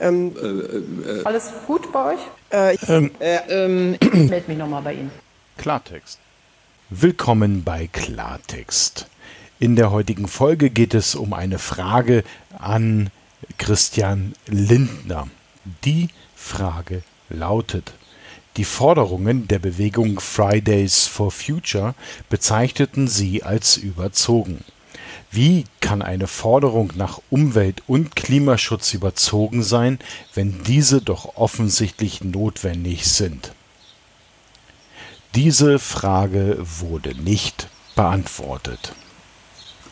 Ähm, Alles gut bei euch? äh, Ähm, ähm, Ich melde mich nochmal bei Ihnen. Klartext. Willkommen bei Klartext. In der heutigen Folge geht es um eine Frage an Christian Lindner. Die Frage lautet, die Forderungen der Bewegung Fridays for Future bezeichneten sie als überzogen. Wie kann eine Forderung nach Umwelt- und Klimaschutz überzogen sein, wenn diese doch offensichtlich notwendig sind? Diese Frage wurde nicht beantwortet.